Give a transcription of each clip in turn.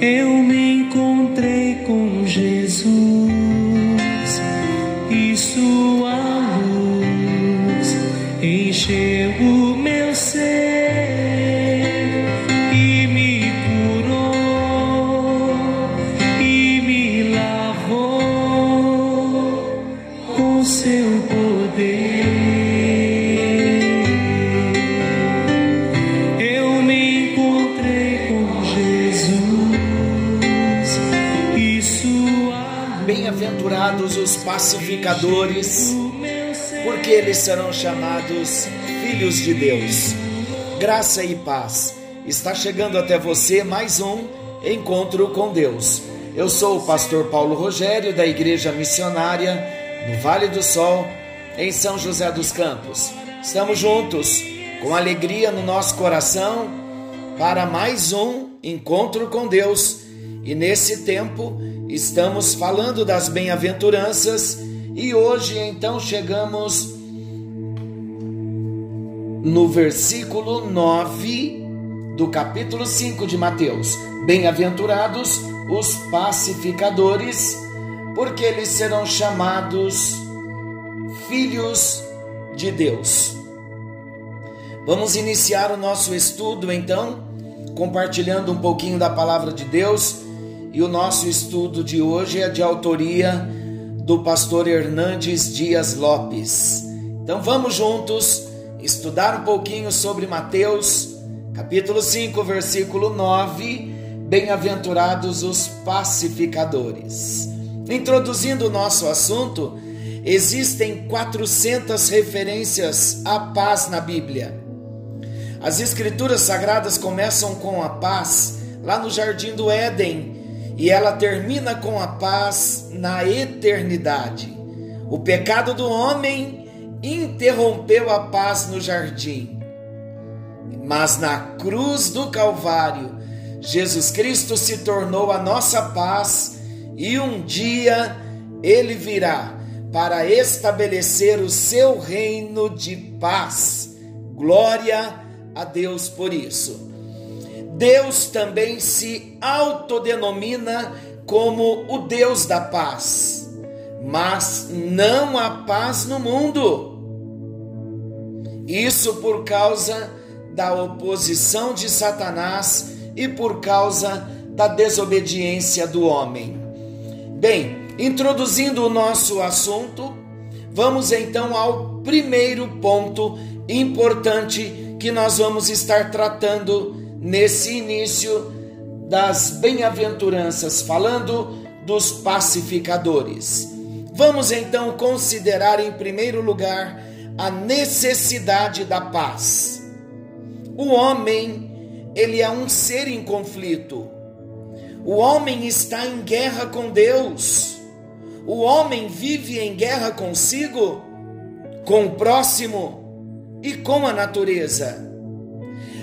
eu pacificadores, porque eles serão chamados filhos de Deus. Graça e paz. Está chegando até você mais um encontro com Deus. Eu sou o pastor Paulo Rogério da Igreja Missionária no Vale do Sol, em São José dos Campos. Estamos juntos com alegria no nosso coração para mais um encontro com Deus. E nesse tempo estamos falando das bem-aventuranças e hoje então chegamos no versículo 9 do capítulo 5 de Mateus. Bem-aventurados os pacificadores, porque eles serão chamados filhos de Deus. Vamos iniciar o nosso estudo então, compartilhando um pouquinho da palavra de Deus. E o nosso estudo de hoje é de autoria do pastor Hernandes Dias Lopes. Então vamos juntos estudar um pouquinho sobre Mateus, capítulo 5, versículo 9. Bem-aventurados os pacificadores. Introduzindo o nosso assunto, existem 400 referências à paz na Bíblia. As escrituras sagradas começam com a paz lá no jardim do Éden e ela termina com a paz na eternidade. O pecado do homem interrompeu a paz no jardim. Mas na cruz do Calvário, Jesus Cristo se tornou a nossa paz e um dia ele virá para estabelecer o seu reino de paz. Glória a Deus por isso. Deus também se autodenomina como o Deus da paz, mas não há paz no mundo. Isso por causa da oposição de Satanás e por causa da desobediência do homem. Bem, introduzindo o nosso assunto, vamos então ao primeiro ponto importante que nós vamos estar tratando nesse início das bem-aventuranças, falando dos pacificadores. Vamos então considerar em primeiro lugar a necessidade da paz. O homem, ele é um ser em conflito. O homem está em guerra com Deus. O homem vive em guerra consigo, com o próximo e com a natureza.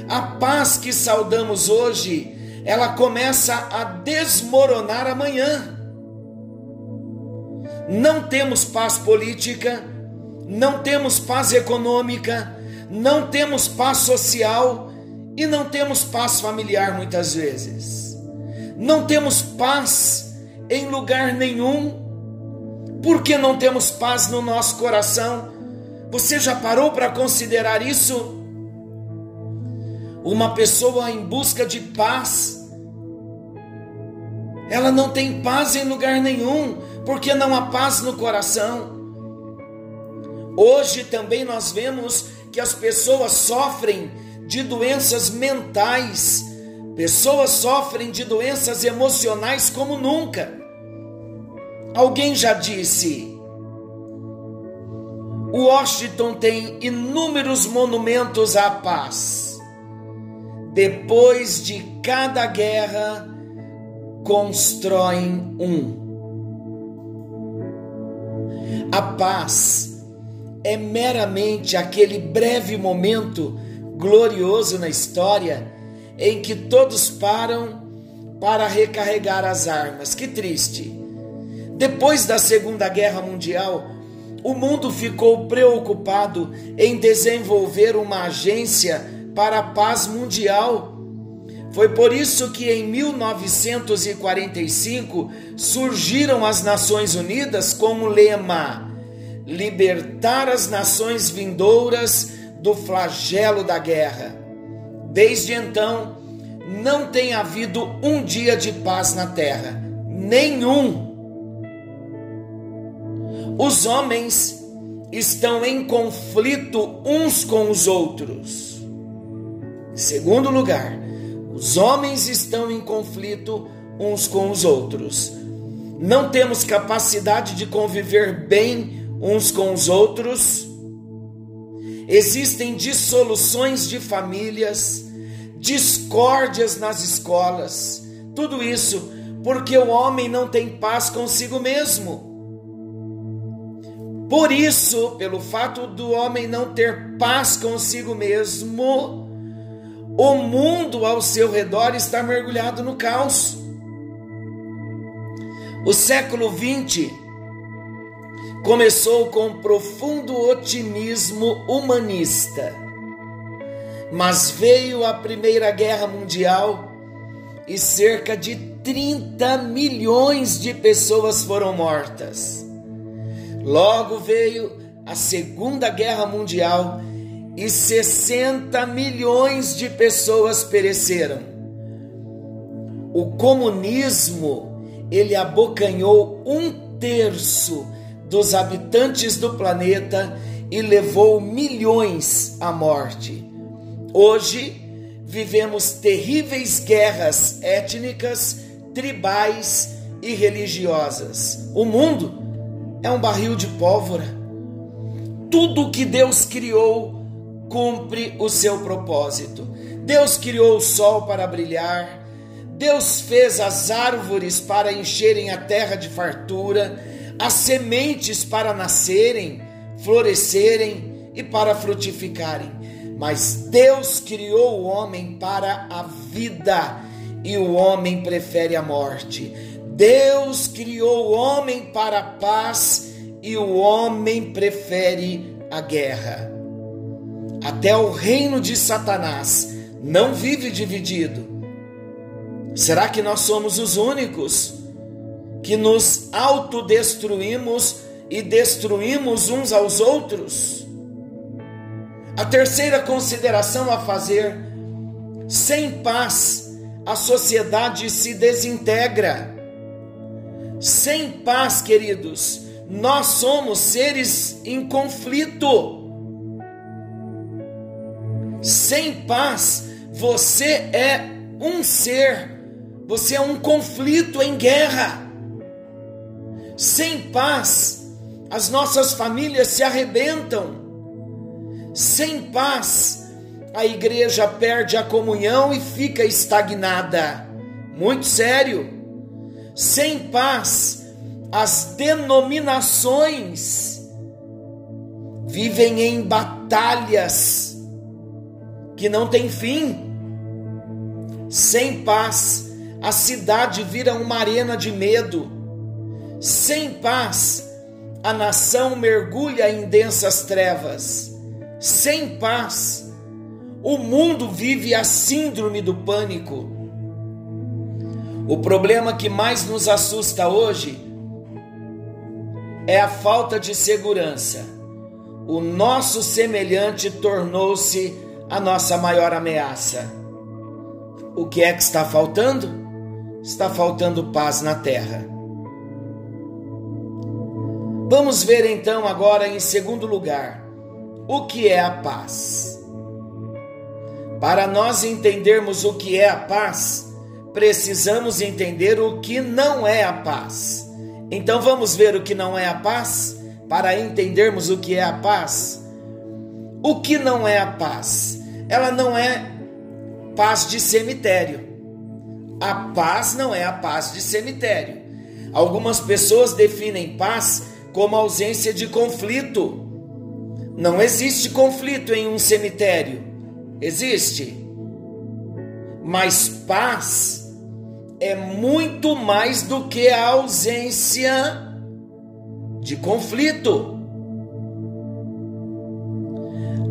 A paz que saudamos hoje, ela começa a desmoronar amanhã. Não temos paz política, não temos paz econômica, não temos paz social e não temos paz familiar muitas vezes. Não temos paz em lugar nenhum. Por que não temos paz no nosso coração? Você já parou para considerar isso? Uma pessoa em busca de paz, ela não tem paz em lugar nenhum, porque não há paz no coração. Hoje também nós vemos que as pessoas sofrem de doenças mentais, pessoas sofrem de doenças emocionais como nunca. Alguém já disse, Washington tem inúmeros monumentos à paz. Depois de cada guerra, constroem um. A paz é meramente aquele breve momento glorioso na história em que todos param para recarregar as armas. Que triste! Depois da Segunda Guerra Mundial, o mundo ficou preocupado em desenvolver uma agência para a paz mundial. Foi por isso que em 1945 surgiram as Nações Unidas com o lema: libertar as nações vindouras do flagelo da guerra. Desde então, não tem havido um dia de paz na terra, nenhum. Os homens estão em conflito uns com os outros. Segundo lugar, os homens estão em conflito uns com os outros. Não temos capacidade de conviver bem uns com os outros. Existem dissoluções de famílias, discórdias nas escolas, tudo isso porque o homem não tem paz consigo mesmo. Por isso, pelo fato do homem não ter paz consigo mesmo, o mundo ao seu redor está mergulhado no caos. O século XX começou com profundo otimismo humanista, mas veio a Primeira Guerra Mundial e cerca de 30 milhões de pessoas foram mortas. Logo veio a Segunda Guerra Mundial e 60 milhões de pessoas pereceram. O comunismo, ele abocanhou um terço dos habitantes do planeta e levou milhões à morte. Hoje vivemos terríveis guerras étnicas, tribais e religiosas. O mundo é um barril de pólvora. Tudo que Deus criou cumpre o seu propósito. Deus criou o sol para brilhar, Deus fez as árvores para encherem a terra de fartura, as sementes para nascerem, florescerem e para frutificarem. Mas Deus criou o homem para a vida e o homem prefere a morte. Deus criou o homem para a paz e o homem prefere a guerra. Até o reino de Satanás não vive dividido. Será que nós somos os únicos que nos autodestruímos e destruímos uns aos outros? A terceira consideração a fazer: sem paz, a sociedade se desintegra. Sem paz, queridos, nós somos seres em conflito. Sem paz, você é um ser, você é um conflito em guerra. Sem paz, as nossas famílias se arrebentam. Sem paz, a igreja perde a comunhão e fica estagnada. Muito sério. Sem paz, as denominações vivem em batalhas que não têm fim. Sem paz, a cidade vira uma arena de medo. Sem paz, a nação mergulha em densas trevas. Sem paz, o mundo vive a síndrome do pânico. O problema que mais nos assusta hoje é a falta de segurança. O nosso semelhante tornou-se a nossa maior ameaça. O que é que está faltando? Está faltando paz na terra. Vamos ver então agora em segundo lugar o que é a paz. Para nós entendermos o que é a paz, precisamos entender o que não é a paz. Então vamos ver o que não é a paz para entendermos o que é a paz. O que não é a paz? Ela não é paz de cemitério. A paz não é a paz de cemitério. Algumas pessoas definem paz como ausência de conflito. Não existe conflito em um cemitério. Existe. Mas paz é muito mais do que a ausência de conflito.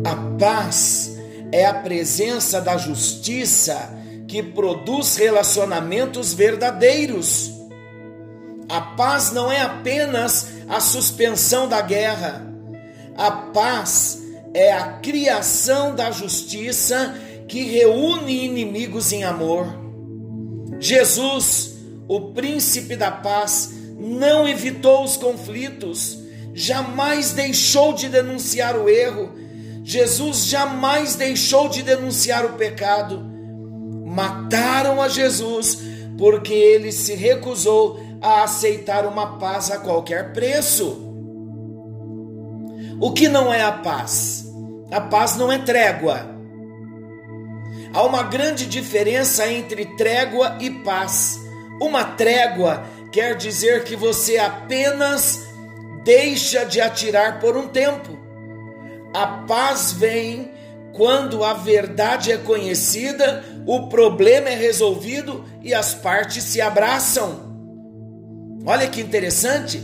A paz é a presença da justiça que produz relacionamentos verdadeiros. A paz não é apenas a suspensão da guerra. A paz é a criação da justiça que reúne inimigos em amor. Jesus, o príncipe da paz, não evitou os conflitos, jamais deixou de denunciar o erro, Jesus jamais deixou de denunciar o pecado. Mataram a Jesus porque ele se recusou a aceitar uma paz a qualquer preço. O que não é a paz? A paz não é trégua. Há uma grande diferença entre trégua e paz. Uma trégua quer dizer que você apenas deixa de atirar por um tempo. A paz vem quando a verdade é conhecida, o problema é resolvido e as partes se abraçam. Olha que interessante.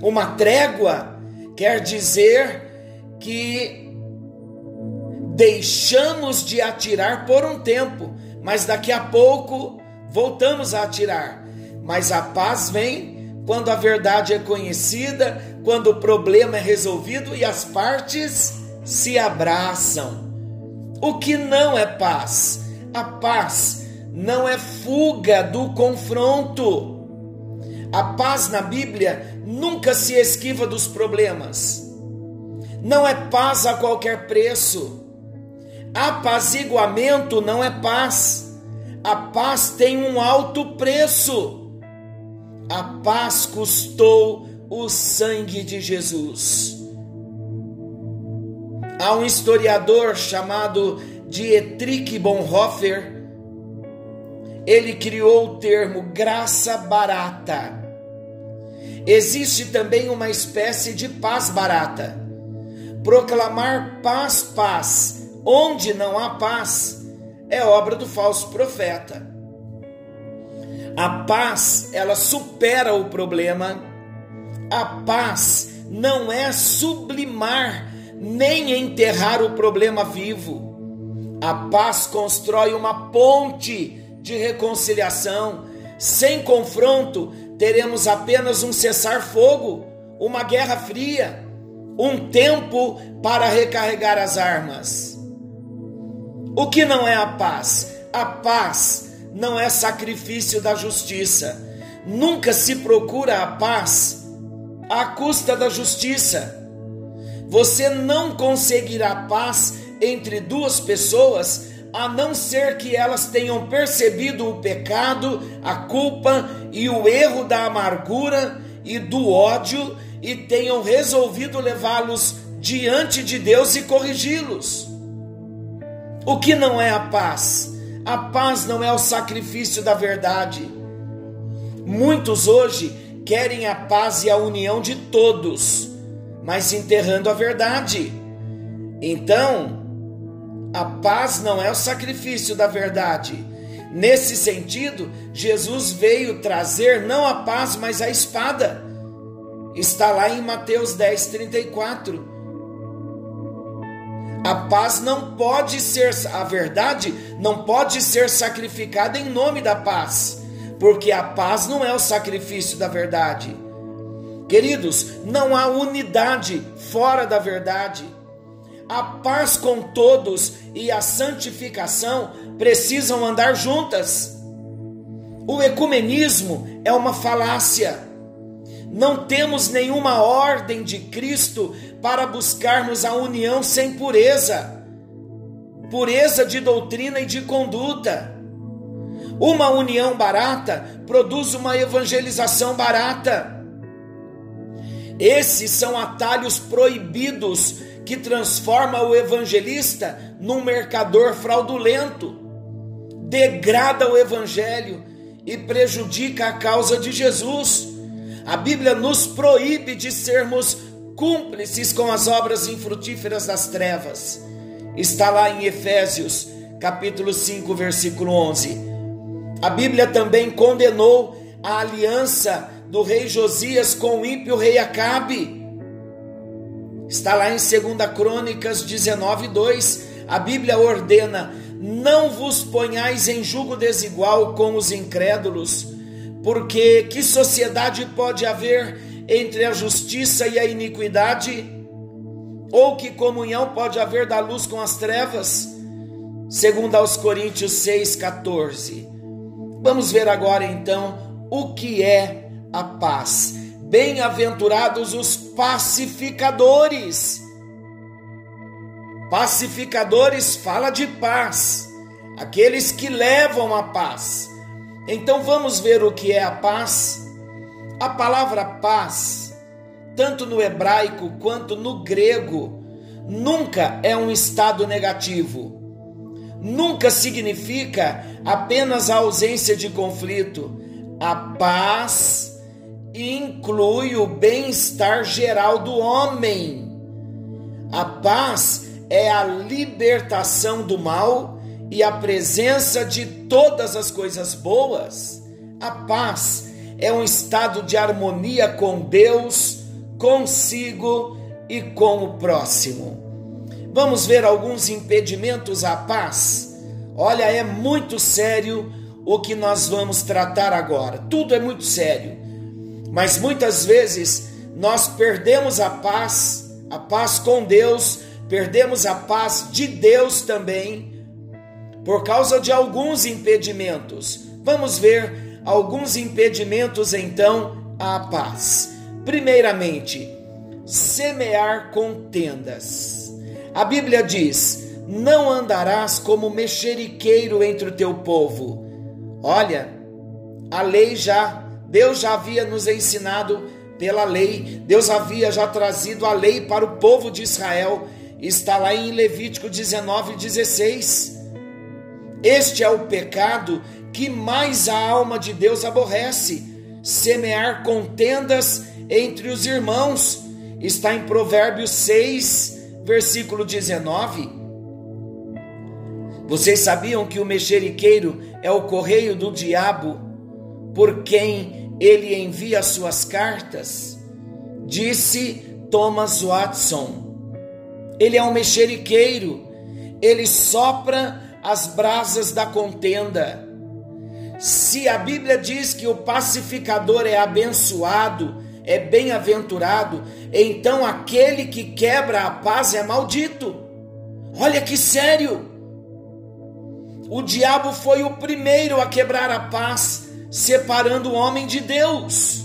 Uma trégua quer dizer que deixamos de atirar por um tempo, mas daqui a pouco voltamos a atirar. Mas a paz vem quando a verdade é conhecida, quando o problema é resolvido e as partes se abraçam. O que não é paz? A paz não é fuga do confronto. A paz na Bíblia nunca se esquiva dos problemas. Não é paz a qualquer preço. Apaziguamento não é paz. A paz tem um alto preço. A paz custou o sangue de Jesus. Há um historiador chamado Dietrich Bonhoeffer. Ele criou o termo graça barata. Existe também uma espécie de paz barata. Proclamar paz, paz onde não há paz, é obra do falso profeta. A paz, ela supera o problema. A paz não é sublimar nem enterrar o problema vivo. A paz constrói uma ponte de reconciliação. Sem confronto, teremos apenas um cessar-fogo, uma guerra fria, um tempo para recarregar as armas. O que não é a paz? A paz não é sacrifício da justiça. Nunca se procura a paz à custa da justiça. Você não conseguirá paz entre duas pessoas a não ser que elas tenham percebido o pecado, a culpa e o erro da amargura e do ódio e tenham resolvido levá-los diante de Deus e corrigi-los. O que não é a paz? A paz não é o sacrifício da verdade. Muitos hoje querem a paz e a união de todos, mas enterrando a verdade. Então, a paz não é o sacrifício da verdade. Nesse sentido, Jesus veio trazer não a paz, mas a espada. Está lá em Mateus 10, 34. A paz não pode ser, a verdade não pode ser sacrificada em nome da paz, porque a paz não é o sacrifício da verdade. Queridos, não há unidade fora da verdade. A paz com todos e a santificação precisam andar juntas. O ecumenismo é uma falácia. Não temos nenhuma ordem de Cristo para buscarmos a união sem pureza, pureza de doutrina e de conduta. Uma união barata produz uma evangelização barata. Esses são atalhos proibidos que transforma o evangelista num mercador fraudulento, degrada o evangelho e prejudica a causa de Jesus. A Bíblia nos proíbe de sermos cúmplices com as obras infrutíferas das trevas. Está lá em Efésios, capítulo 5, versículo 11. A Bíblia também condenou a aliança do rei Josias com o ímpio rei Acabe. Está lá em 2 Crônicas 19, 2. A Bíblia ordena: não vos ponhais em julgo desigual com os incrédulos, porque que sociedade pode haver entre a justiça e a iniquidade? Ou que comunhão pode haver da luz com as trevas? Segundo aos Coríntios 6:14. Vamos ver agora então o que é a paz. Bem-aventurados os pacificadores Pacificadores fala de paz, aqueles que levam a paz. Então vamos ver o que é a paz. A palavra paz, tanto no hebraico quanto no grego, nunca é um estado negativo. Nunca significa apenas a ausência de conflito. A paz inclui o bem-estar geral do homem. A paz é a libertação do mal e a presença de todas as coisas boas. A paz é um estado de harmonia com Deus, consigo e com o próximo. Vamos ver alguns impedimentos à paz? Olha, é muito sério o que nós vamos tratar agora. Tudo é muito sério. Mas muitas vezes nós perdemos a paz, a paz com Deus, perdemos a paz de Deus também por causa de alguns impedimentos. Vamos ver alguns impedimentos então à paz. Primeiramente, semear contendas. A Bíblia diz: Não andarás como mexeriqueiro entre o teu povo. Olha, a lei já, Deus já havia nos ensinado pela lei, Deus havia já trazido a lei para o povo de Israel está lá em Levítico 19, 16. Este é o pecado que mais a alma de Deus aborrece: semear contendas entre os irmãos. Está em Provérbios 6, versículo 19. Vocês sabiam que o mexeriqueiro é o correio do diabo por quem ele envia suas cartas? Disse Thomas Watson. Ele é um mexeriqueiro, ele sopra as brasas da contenda. Se a Bíblia diz que o pacificador é abençoado, é bem-aventurado, então aquele que quebra a paz é maldito. Olha que sério! O diabo foi o primeiro a quebrar a paz, separando o homem de Deus.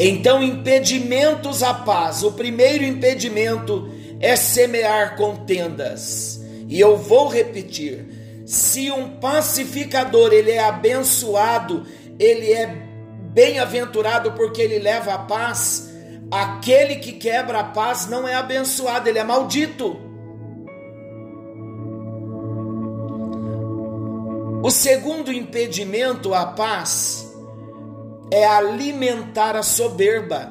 Então, impedimentos à paz. O primeiro impedimento é semear contendas. E eu vou repetir: se um pacificador ele é abençoado, ele é bem-aventurado porque ele leva a paz, aquele que quebra a paz não é abençoado, ele é maldito. O segundo impedimento à paz é alimentar a soberba.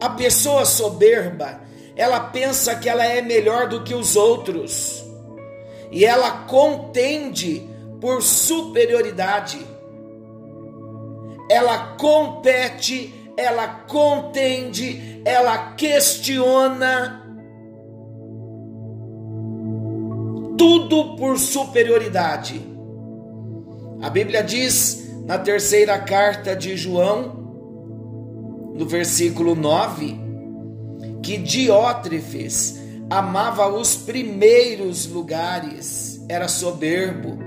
A pessoa soberba, ela pensa que ela é melhor do que os outros e ela contende por superioridade. Ela compete, ela contende, ela questiona. Tudo por superioridade. A Bíblia diz na terceira carta de João, no versículo 9, que Diótrefes amava os primeiros lugares, era soberbo.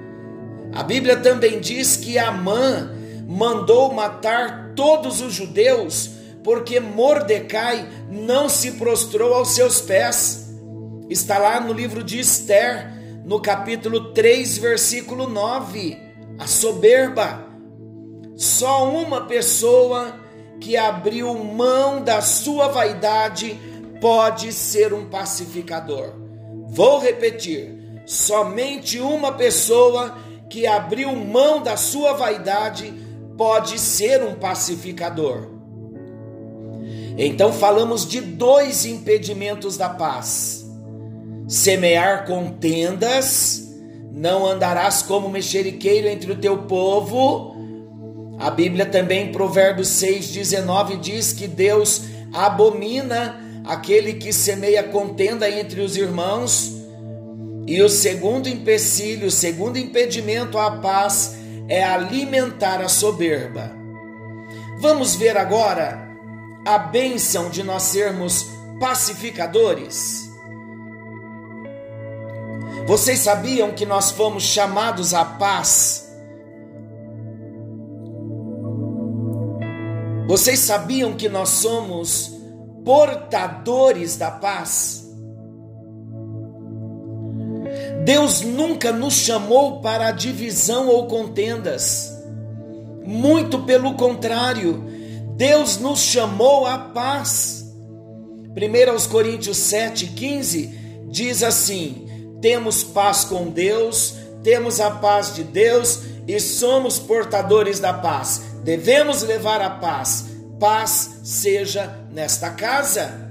A Bíblia também diz que Amã mandou matar todos os judeus porque Mordecai não se prostrou aos seus pés. Está lá no livro de Esther, no capítulo 3, versículo 9. A soberba. Só uma pessoa que abriu mão da sua vaidade pode ser um pacificador. Vou repetir: somente uma pessoa que abriu mão da sua vaidade pode ser um pacificador. Então falamos de dois impedimentos da paz: semear contendas, não andarás como mexeriqueiro entre o teu povo a Bíblia também, em Provérbios 6,19, diz que Deus abomina aquele que semeia contenda entre os irmãos. E o segundo empecilho, o segundo impedimento à paz é alimentar a soberba. Vamos ver agora a bênção de nós sermos pacificadores. Vocês sabiam que nós fomos chamados à paz? Vocês sabiam que nós somos portadores da paz? Deus nunca nos chamou para divisão ou contendas. Muito pelo contrário, Deus nos chamou à paz. 1 Coríntios 7,15 diz assim: temos paz com Deus, temos a paz de Deus e somos portadores da paz. Devemos levar a paz. Paz seja nesta casa.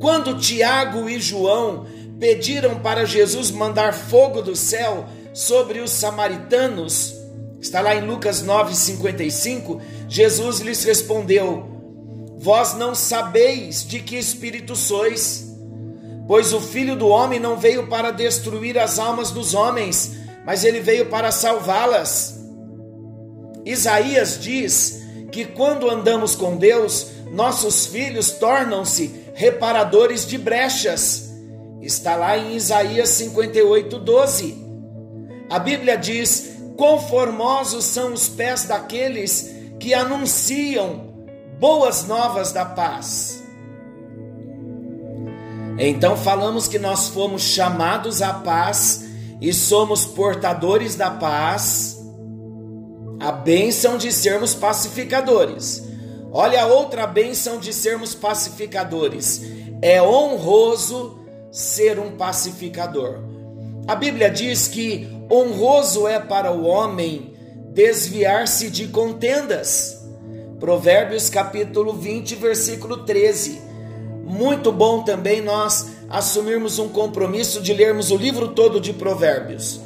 Quando Tiago e João pediram para Jesus mandar fogo do céu sobre os samaritanos, está lá em Lucas 9,55, Jesus lhes respondeu: Vós não sabeis de que espírito sois Pois o filho do homem não veio para destruir as almas dos homens, mas ele veio para salvá-las. Isaías diz que quando andamos com Deus, nossos filhos tornam-se reparadores de brechas. Está lá em Isaías 58, 12. A Bíblia diz: Conformosos são os pés daqueles que anunciam boas novas da paz. Então falamos que nós fomos chamados à paz e somos portadores da paz, a bênção de sermos pacificadores. Olha a outra bênção de sermos pacificadores. É honroso ser um pacificador. A Bíblia diz que honroso é para o homem desviar-se de contendas. Provérbios capítulo 20, versículo 13. Muito bom também nós assumirmos um compromisso de lermos o livro todo de Provérbios.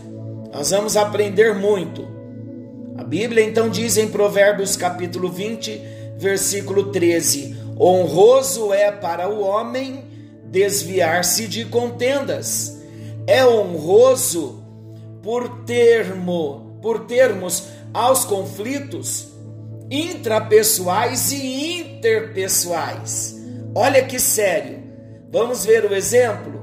Nós vamos aprender muito. A Bíblia então diz em Provérbios capítulo 20, versículo 13: Honroso é para o homem desviar-se de contendas. É honroso por termo, por termos aos conflitos intrapessoais e interpessoais. Olha que sério. Vamos ver o exemplo?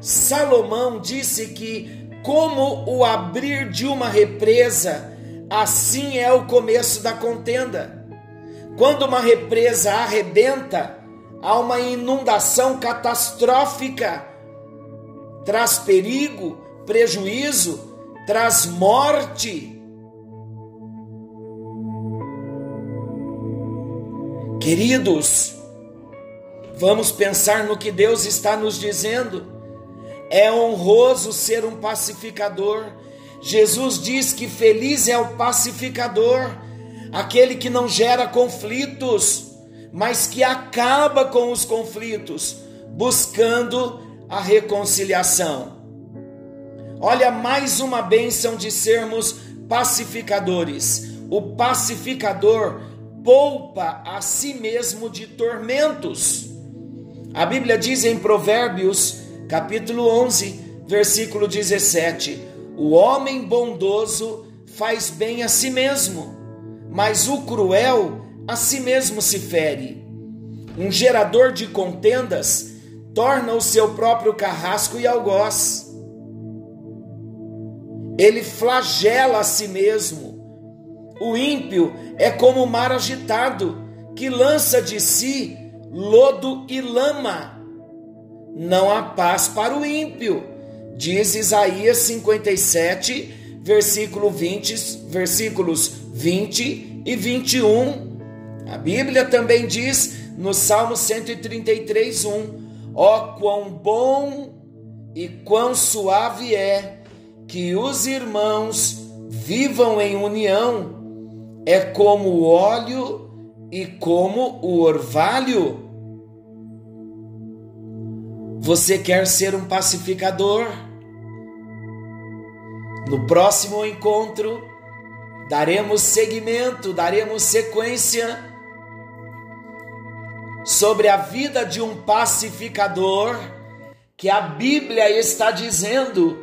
Salomão disse que, como o abrir de uma represa, assim é o começo da contenda. Quando uma represa arrebenta, há uma inundação catastrófica, traz perigo, prejuízo, traz morte. Queridos, Vamos pensar no que Deus está nos dizendo. É honroso ser um pacificador. Jesus diz que feliz é o pacificador, aquele que não gera conflitos, mas que acaba com os conflitos, buscando a reconciliação. Olha, mais uma bênção de sermos pacificadores. O pacificador poupa a si mesmo de tormentos. A Bíblia diz em Provérbios, capítulo 11, versículo 17: O homem bondoso faz bem a si mesmo, mas o cruel a si mesmo se fere. Um gerador de contendas torna o seu próprio carrasco e algoz. Ele flagela a si mesmo. O ímpio é como o mar agitado, que lança de si lodo e lama. Não há paz para o ímpio, diz Isaías 57, versículo 20, versículos 20 e 21. A Bíblia também diz no Salmo 133, 1: Ó oh, quão bom e quão suave é que os irmãos vivam em união, é como o óleo e como o orvalho. Você quer ser um pacificador? No próximo encontro, daremos seguimento, daremos sequência sobre a vida de um pacificador que a Bíblia está dizendo: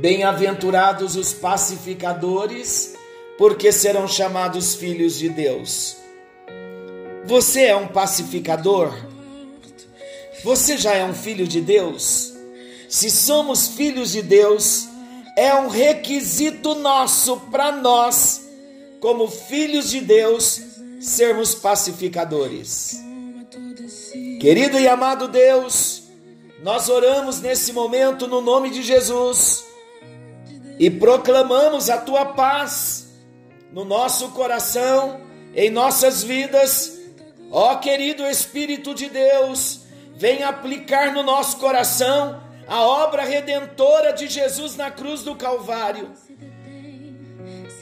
Bem-aventurados os pacificadores, porque serão chamados filhos de Deus. Você é um pacificador? Você já é um filho de Deus? Se somos filhos de Deus, é um requisito nosso para nós, como filhos de Deus, sermos pacificadores. Querido e amado Deus, nós oramos nesse momento no nome de Jesus e proclamamos a tua paz no nosso coração, em nossas vidas. Ó querido Espírito de Deus, vem aplicar no nosso coração a obra redentora de Jesus na cruz do Calvário.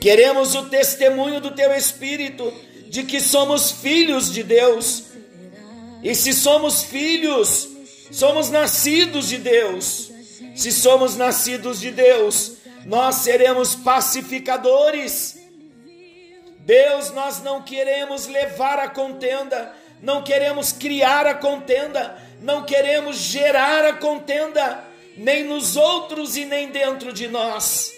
Queremos o testemunho do teu Espírito de que somos filhos de Deus. E se somos filhos, somos nascidos de Deus. Se somos nascidos de Deus, nós seremos pacificadores. Deus, nós não queremos levar a contenda, não queremos criar a contenda, não queremos gerar a contenda, nem nos outros e nem dentro de nós.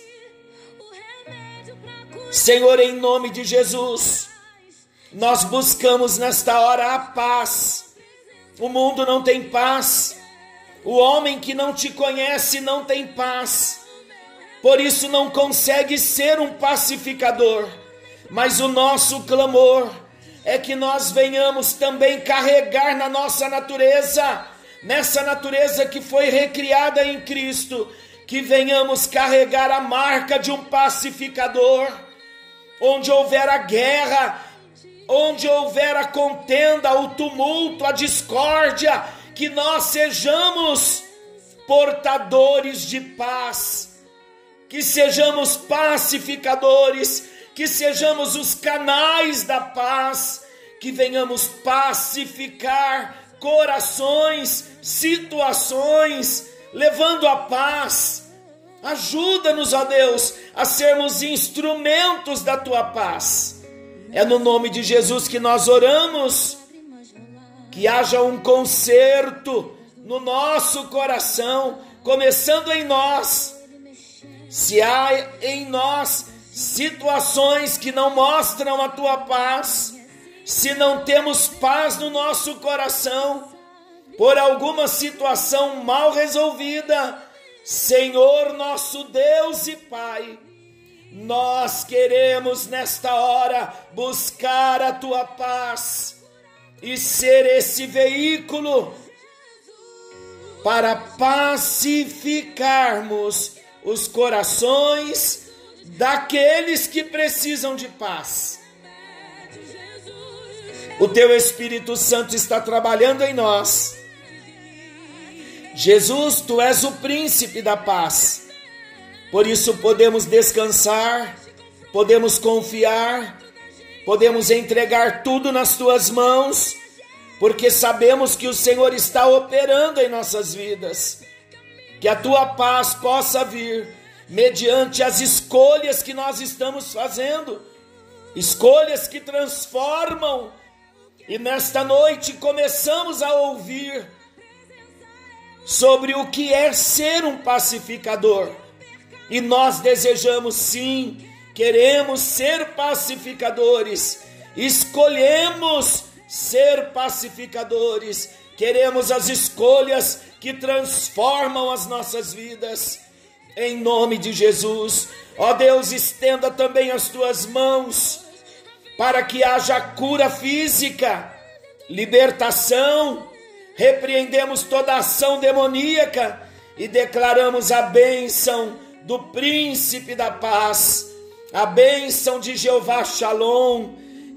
Senhor, em nome de Jesus, nós buscamos nesta hora a paz. O mundo não tem paz. O homem que não te conhece não tem paz. Por isso não consegue ser um pacificador. Mas o nosso clamor é que nós venhamos também carregar na nossa natureza, nessa natureza que foi recriada em Cristo, que venhamos carregar a marca de um pacificador. Onde houver a guerra, onde houver a contenda, o tumulto, a discórdia, que nós sejamos portadores de paz, que sejamos pacificadores, que sejamos os canais da paz, que venhamos pacificar corações, situações, levando a paz. Ajuda-nos, ó Deus, a sermos instrumentos da tua paz é no nome de Jesus que nós oramos. Que haja um conserto no nosso coração, começando em nós. Se há em nós situações que não mostram a tua paz, se não temos paz no nosso coração, por alguma situação mal resolvida, Senhor nosso Deus e Pai, nós queremos nesta hora buscar a tua paz e ser esse veículo para pacificarmos os corações daqueles que precisam de paz. O teu Espírito Santo está trabalhando em nós. Jesus, tu és o príncipe da paz. Por isso podemos descansar, podemos confiar, podemos entregar tudo nas tuas mãos, porque sabemos que o Senhor está operando em nossas vidas. Que a tua paz possa vir mediante as escolhas que nós estamos fazendo, escolhas que transformam. E nesta noite começamos a ouvir sobre o que é ser um pacificador e nós desejamos sim, queremos ser pacificadores, escolhemos ser pacificadores, queremos as escolhas que transformam as nossas vidas. Em nome de Jesus, ó Deus, estenda também as tuas mãos para que haja cura física, libertação, repreendemos toda ação demoníaca e declaramos a bênção do príncipe da paz, a bênção de Jeová Shalom,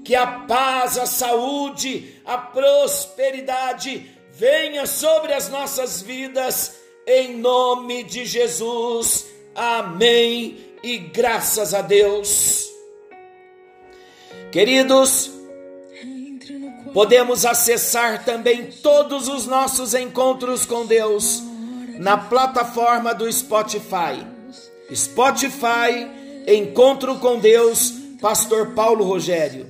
que a paz, a saúde, a prosperidade venha sobre as nossas vidas, em nome de Jesus. Amém. E graças a Deus. Queridos, podemos acessar também todos os nossos encontros com Deus na plataforma do Spotify. Spotify, Encontro com Deus, Pastor Paulo Rogério.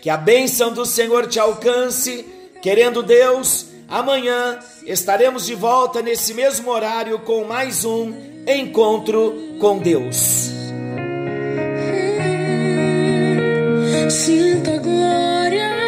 Que a bênção do Senhor te alcance, querendo Deus, Amanhã estaremos de volta nesse mesmo horário com mais um encontro com Deus. Sinta glória.